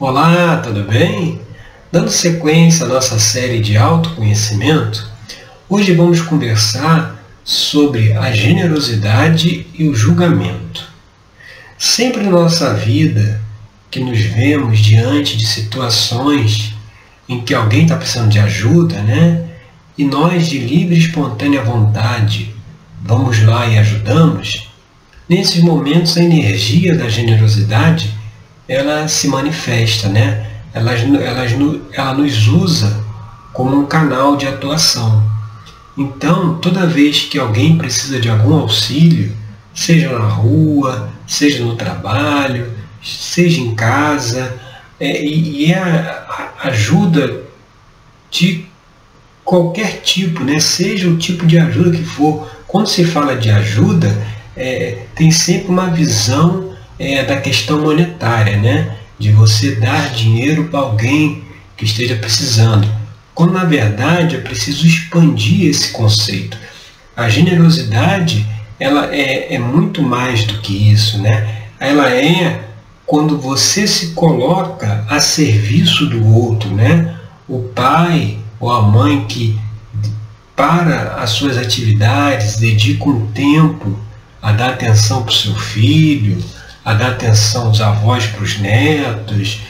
Olá, tudo bem? Dando sequência à nossa série de autoconhecimento, hoje vamos conversar sobre a generosidade e o julgamento. Sempre na nossa vida que nos vemos diante de situações em que alguém está precisando de ajuda, né? E nós, de livre e espontânea vontade, vamos lá e ajudamos, nesses momentos a energia da generosidade ela se manifesta, né? Ela, ela, ela nos usa como um canal de atuação. Então, toda vez que alguém precisa de algum auxílio, seja na rua, seja no trabalho, seja em casa, é, e, e é a, a ajuda de qualquer tipo, né? seja o tipo de ajuda que for. Quando se fala de ajuda, é, tem sempre uma visão é, da questão monetária, né? de você dar dinheiro para alguém que esteja precisando. Quando na verdade é preciso expandir esse conceito. A generosidade ela é, é muito mais do que isso, né? Ela é quando você se coloca a serviço do outro, né? O pai ou a mãe que para as suas atividades dedica um tempo a dar atenção para o seu filho, a dar atenção aos avós para os netos,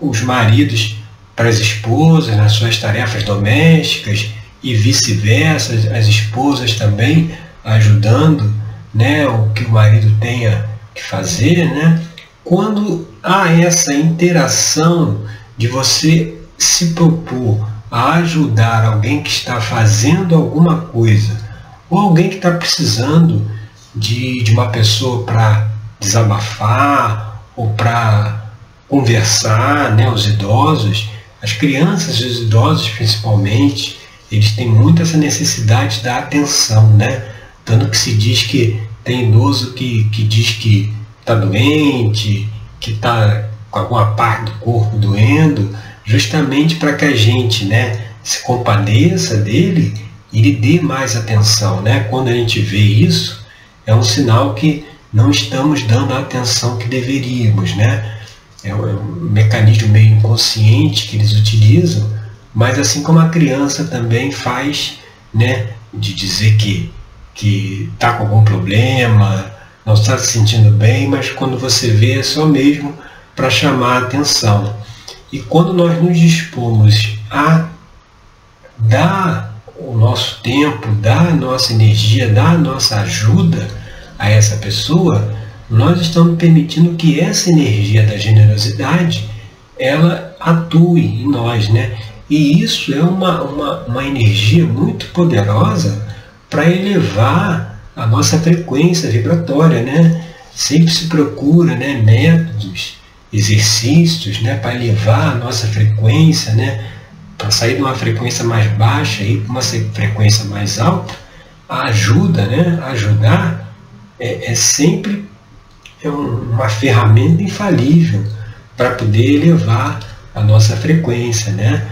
os maridos para as esposas nas suas tarefas domésticas e vice-versa, as esposas também ajudando né, o que o marido tenha que fazer, né? quando há essa interação de você se propor a ajudar alguém que está fazendo alguma coisa, ou alguém que está precisando de, de uma pessoa para desabafar ou para conversar, né, os idosos, as crianças e os idosos principalmente, eles têm muito essa necessidade da atenção, né? Tanto que se diz que tem idoso que, que diz que está doente, que está com alguma parte do corpo doendo, justamente para que a gente né, se compadeça dele e lhe dê mais atenção. Né? Quando a gente vê isso, é um sinal que não estamos dando a atenção que deveríamos. Né? É um, é um mecanismo meio inconsciente que eles utilizam, mas assim como a criança também faz, né, de dizer que que está com algum problema, não está se sentindo bem, mas quando você vê é só mesmo para chamar a atenção. E quando nós nos dispomos a dar o nosso tempo, dar a nossa energia, dar a nossa ajuda a essa pessoa, nós estamos permitindo que essa energia da generosidade ela atue em nós, né? E isso é uma, uma, uma energia muito poderosa para elevar a nossa frequência vibratória, né? Sempre se procura, né, métodos, exercícios, né, para elevar a nossa frequência, né, para sair de uma frequência mais baixa e para uma frequência mais alta. Ajuda, né, ajudar é, é sempre é uma ferramenta infalível para poder elevar a nossa frequência, né?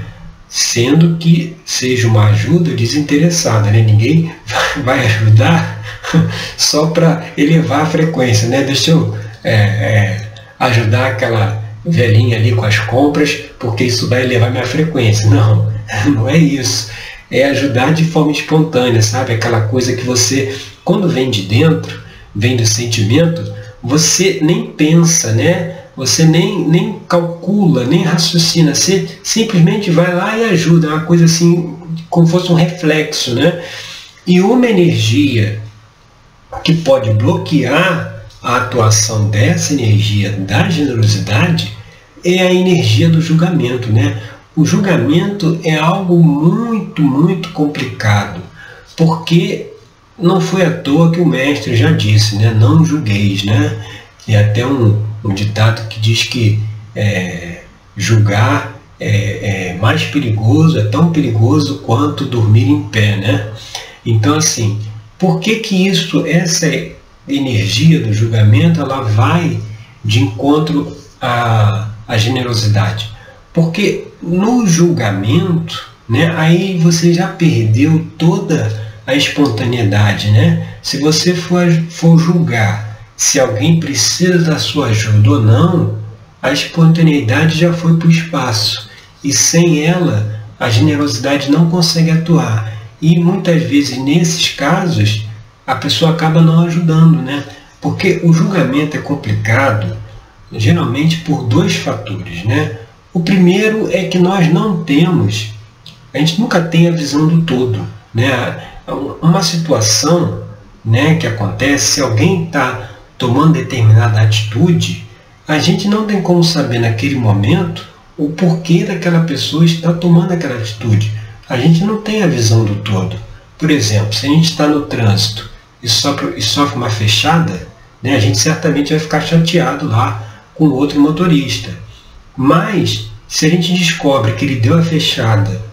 Sendo que seja uma ajuda desinteressada, né? Ninguém vai ajudar só para elevar a frequência, né? Deixa eu é, é, ajudar aquela velhinha ali com as compras, porque isso vai elevar minha frequência. Não, não é isso. É ajudar de forma espontânea, sabe? Aquela coisa que você, quando vem de dentro, vem do sentimento, você nem pensa, né? Você nem, nem calcula, nem raciocina, você simplesmente vai lá e ajuda, é uma coisa assim, como fosse um reflexo, né? E uma energia que pode bloquear a atuação dessa energia da generosidade é a energia do julgamento, né? O julgamento é algo muito, muito complicado, porque não foi à toa que o mestre já disse, né? Não julgueis, né? E até um, um ditado que diz que é, julgar é, é mais perigoso, é tão perigoso quanto dormir em pé, né? Então, assim, por que que isso, essa energia do julgamento, ela vai de encontro à, à generosidade? Porque no julgamento, né, aí você já perdeu toda a espontaneidade, né? Se você for, for julgar se alguém precisa da sua ajuda ou não, a espontaneidade já foi para o espaço e sem ela a generosidade não consegue atuar. E muitas vezes nesses casos a pessoa acaba não ajudando, né? Porque o julgamento é complicado geralmente por dois fatores, né? O primeiro é que nós não temos, a gente nunca tem a visão do todo, né? Uma situação, né, que acontece se alguém está tomando determinada atitude, a gente não tem como saber naquele momento o porquê daquela pessoa está tomando aquela atitude. A gente não tem a visão do todo. Por exemplo, se a gente está no trânsito e sofre, e sofre uma fechada, né, a gente certamente vai ficar chateado lá com outro motorista. Mas, se a gente descobre que ele deu a fechada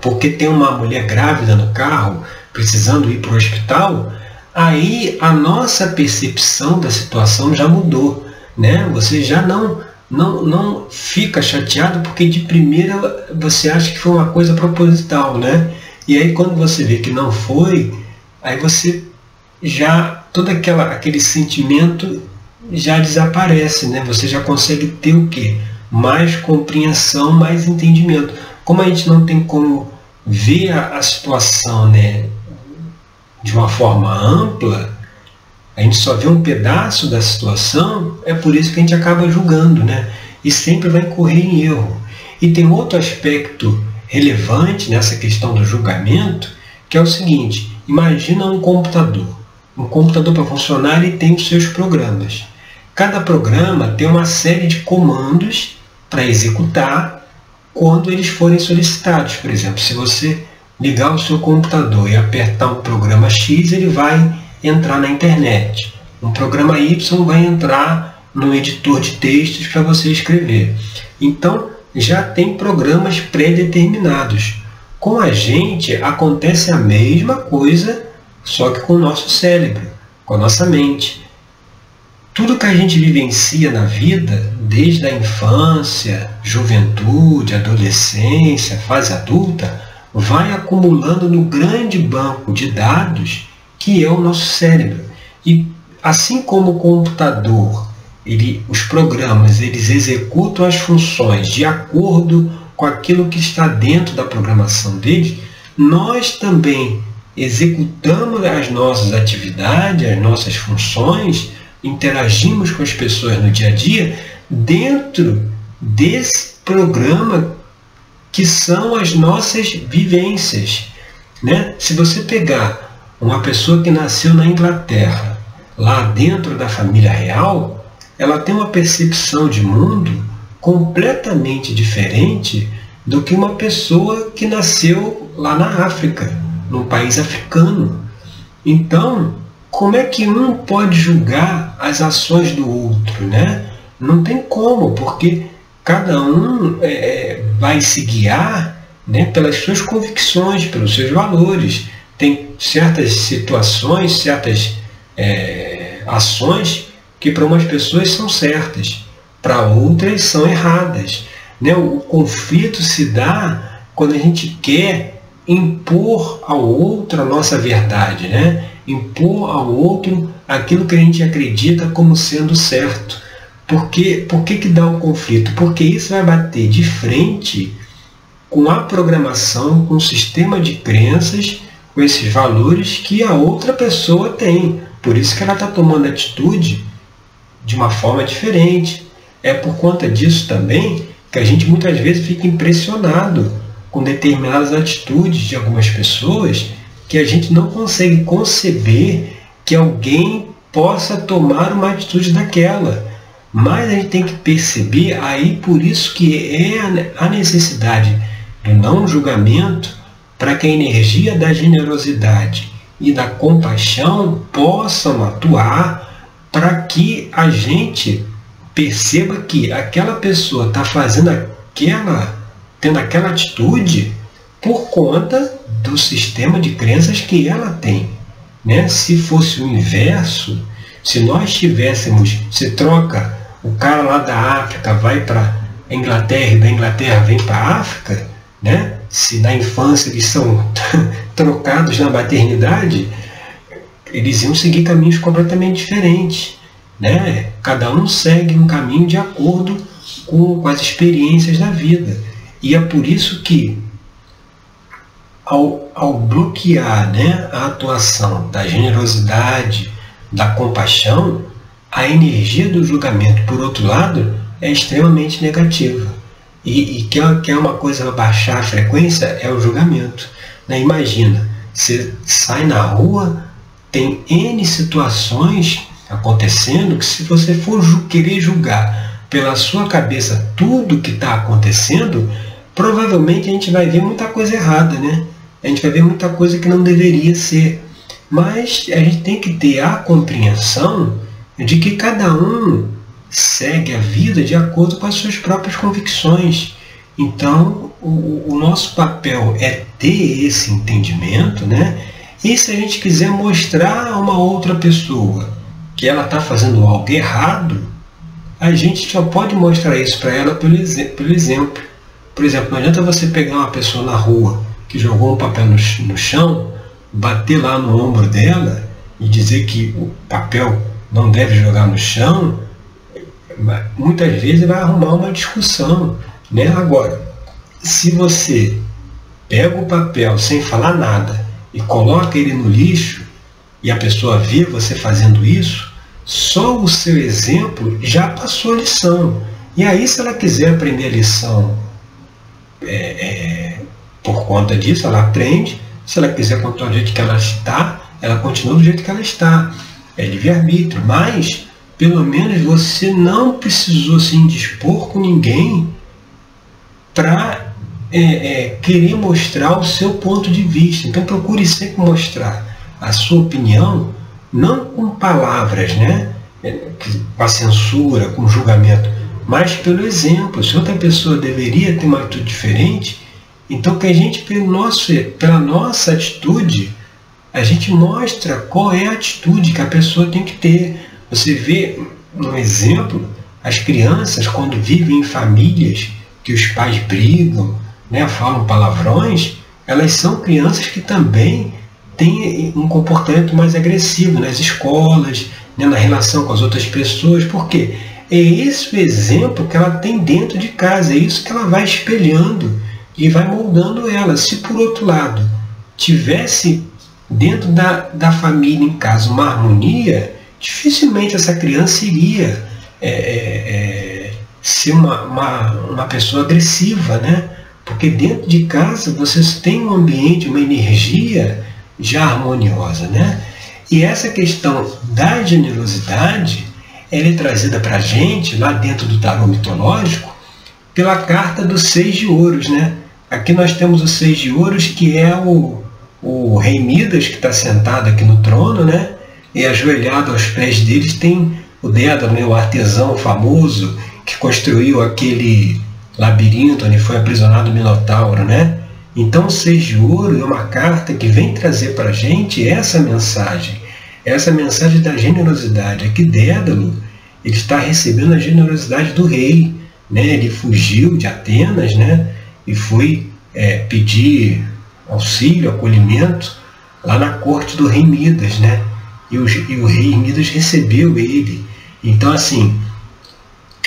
porque tem uma mulher grávida no carro, precisando ir para o hospital, aí a nossa percepção da situação já mudou. Né? Você já não, não, não fica chateado porque de primeira você acha que foi uma coisa proposital. Né? E aí quando você vê que não foi, aí você já todo aquela, aquele sentimento já desaparece, né? Você já consegue ter o quê? Mais compreensão, mais entendimento. Como a gente não tem como ver a, situação, né, de uma forma ampla, a gente só vê um pedaço da situação, é por isso que a gente acaba julgando, né? E sempre vai incorrer em erro. E tem outro aspecto relevante nessa questão do julgamento, que é o seguinte: imagina um computador. Um computador para funcionar ele tem os seus programas. Cada programa tem uma série de comandos para executar quando eles forem solicitados. Por exemplo, se você ligar o seu computador e apertar um programa X, ele vai entrar na internet. Um programa Y vai entrar no editor de textos para você escrever. Então, já tem programas pré-determinados. Com a gente acontece a mesma coisa, só que com o nosso cérebro, com a nossa mente. Tudo que a gente vivencia na vida, desde a infância, juventude, adolescência, fase adulta, vai acumulando no grande banco de dados que é o nosso cérebro. E assim como o computador, ele, os programas, eles executam as funções de acordo com aquilo que está dentro da programação deles, nós também executamos as nossas atividades, as nossas funções interagimos com as pessoas no dia a dia dentro desse programa que são as nossas vivências. Né? Se você pegar uma pessoa que nasceu na Inglaterra, lá dentro da família real, ela tem uma percepção de mundo completamente diferente do que uma pessoa que nasceu lá na África, num país africano. Então, como é que um pode julgar as ações do outro, né? Não tem como, porque cada um é, é, vai se guiar né, pelas suas convicções, pelos seus valores. Tem certas situações, certas é, ações que para umas pessoas são certas, para outras são erradas. Né? O conflito se dá quando a gente quer impor ao outro a nossa verdade. Né? impor ao outro aquilo que a gente acredita como sendo certo. Por, que, por que, que dá um conflito? Porque isso vai bater de frente com a programação, com o sistema de crenças, com esses valores que a outra pessoa tem. Por isso que ela está tomando atitude de uma forma diferente. É por conta disso também que a gente muitas vezes fica impressionado com determinadas atitudes de algumas pessoas que a gente não consegue conceber que alguém possa tomar uma atitude daquela. Mas a gente tem que perceber aí por isso que é a necessidade do não julgamento para que a energia da generosidade e da compaixão possam atuar para que a gente perceba que aquela pessoa está fazendo aquela, tendo aquela atitude por conta do sistema de crenças que ela tem. Né? Se fosse o inverso, se nós tivéssemos, se troca o cara lá da África vai para a Inglaterra e da Inglaterra vem para a África, né? se na infância eles são trocados na maternidade, eles iam seguir caminhos completamente diferentes. Né? Cada um segue um caminho de acordo com, com as experiências da vida. E é por isso que, ao, ao bloquear né, a atuação da generosidade, da compaixão, a energia do julgamento, por outro lado, é extremamente negativa. E, e quer, quer uma coisa baixar a frequência é o julgamento. Né? Imagina, você sai na rua, tem N situações acontecendo que se você for querer julgar pela sua cabeça tudo que está acontecendo, provavelmente a gente vai ver muita coisa errada, né? A gente vai ver muita coisa que não deveria ser. Mas a gente tem que ter a compreensão de que cada um segue a vida de acordo com as suas próprias convicções. Então, o, o nosso papel é ter esse entendimento, né? E se a gente quiser mostrar a uma outra pessoa que ela está fazendo algo errado, a gente só pode mostrar isso para ela pelo, pelo exemplo. Por exemplo, não adianta você pegar uma pessoa na rua que jogou um papel no, no chão, bater lá no ombro dela e dizer que o papel não deve jogar no chão, muitas vezes vai arrumar uma discussão. Né? Agora, se você pega o papel sem falar nada e coloca ele no lixo, e a pessoa vê você fazendo isso, só o seu exemplo já passou a lição. E aí, se ela quiser aprender a lição é, é, por conta disso, ela aprende. Se ela quiser continuar do jeito que ela está, ela continua do jeito que ela está. É livre-arbítrio. Mas, pelo menos, você não precisou se indispor com ninguém para é, é, querer mostrar o seu ponto de vista. Então, procure sempre mostrar a sua opinião, não com palavras, né? Com a censura, com julgamento, mas pelo exemplo. Se outra pessoa deveria ter uma atitude diferente, então que a gente, pelo nosso, pela nossa atitude, a gente mostra qual é a atitude que a pessoa tem que ter. Você vê, um exemplo, as crianças, quando vivem em famílias que os pais brigam, né, falam palavrões, elas são crianças que também têm um comportamento mais agressivo nas escolas, né, na relação com as outras pessoas, porque é esse o exemplo que ela tem dentro de casa, é isso que ela vai espelhando e vai moldando ela. Se por outro lado tivesse dentro da, da família em casa uma harmonia, dificilmente essa criança iria é, é, é, ser uma, uma, uma pessoa agressiva, né? Porque dentro de casa vocês têm um ambiente, uma energia já harmoniosa, né? E essa questão da generosidade, ela é trazida para a gente, lá dentro do tarô mitológico, pela carta dos seis de ouros, né? Aqui nós temos o seis de ouros, que é o, o rei Midas, que está sentado aqui no trono, né? E ajoelhado aos pés deles tem o Dédalo, né? o artesão famoso, que construiu aquele labirinto onde foi aprisionado o Minotauro, né? Então, Seis de Ouro é uma carta que vem trazer para a gente essa mensagem, essa mensagem da generosidade. Aqui Dédalo, ele está recebendo a generosidade do rei, né? Ele fugiu de Atenas, né? E foi é, pedir auxílio, acolhimento lá na corte do rei Midas, né? E o, e o rei Midas recebeu ele. Então, assim,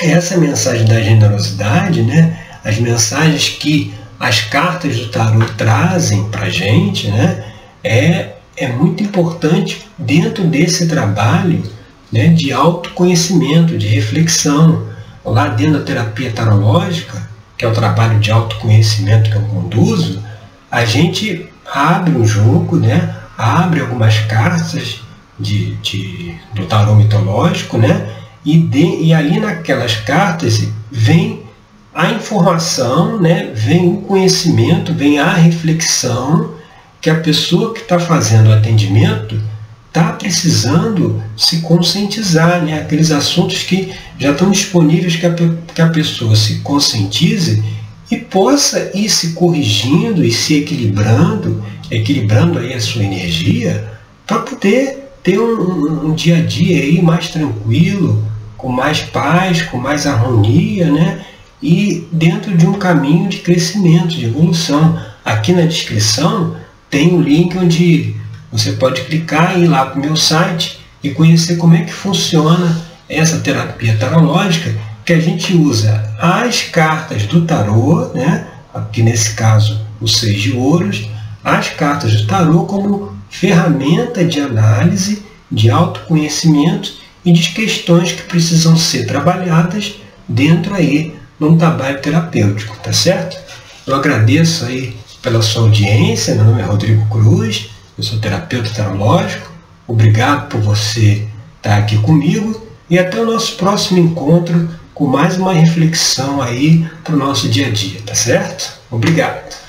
essa mensagem da generosidade, né, as mensagens que as cartas do tarot trazem para a gente, né, é, é muito importante dentro desse trabalho né, de autoconhecimento, de reflexão. Lá dentro da terapia tarológica, que é o trabalho de autoconhecimento que eu conduzo, a gente abre um jogo, né, abre algumas cartas de, de, do tarot mitológico, né, e, de, e ali naquelas cartas vem a informação, né, vem o conhecimento, vem a reflexão que a pessoa que está fazendo o atendimento está precisando se conscientizar, né, aqueles assuntos que já estão disponíveis que a, que a pessoa se conscientize e possa ir se corrigindo e se equilibrando, equilibrando aí a sua energia para poder ter um, um, dia a dia aí mais tranquilo, com mais paz, com mais harmonia, né? E dentro de um caminho de crescimento, de evolução. Aqui na descrição tem o um link onde você pode clicar e ir lá para o meu site e conhecer como é que funciona essa terapia tarológica que a gente usa as cartas do tarô, né? aqui nesse caso o seis de ouros, as cartas do tarô como ferramenta de análise, de autoconhecimento e de questões que precisam ser trabalhadas dentro aí num trabalho terapêutico, tá certo? Eu agradeço aí pela sua audiência, meu nome é Rodrigo Cruz, eu sou terapeuta tarológico, obrigado por você estar aqui comigo e até o nosso próximo encontro com mais uma reflexão aí para o nosso dia a dia, tá certo? Obrigado!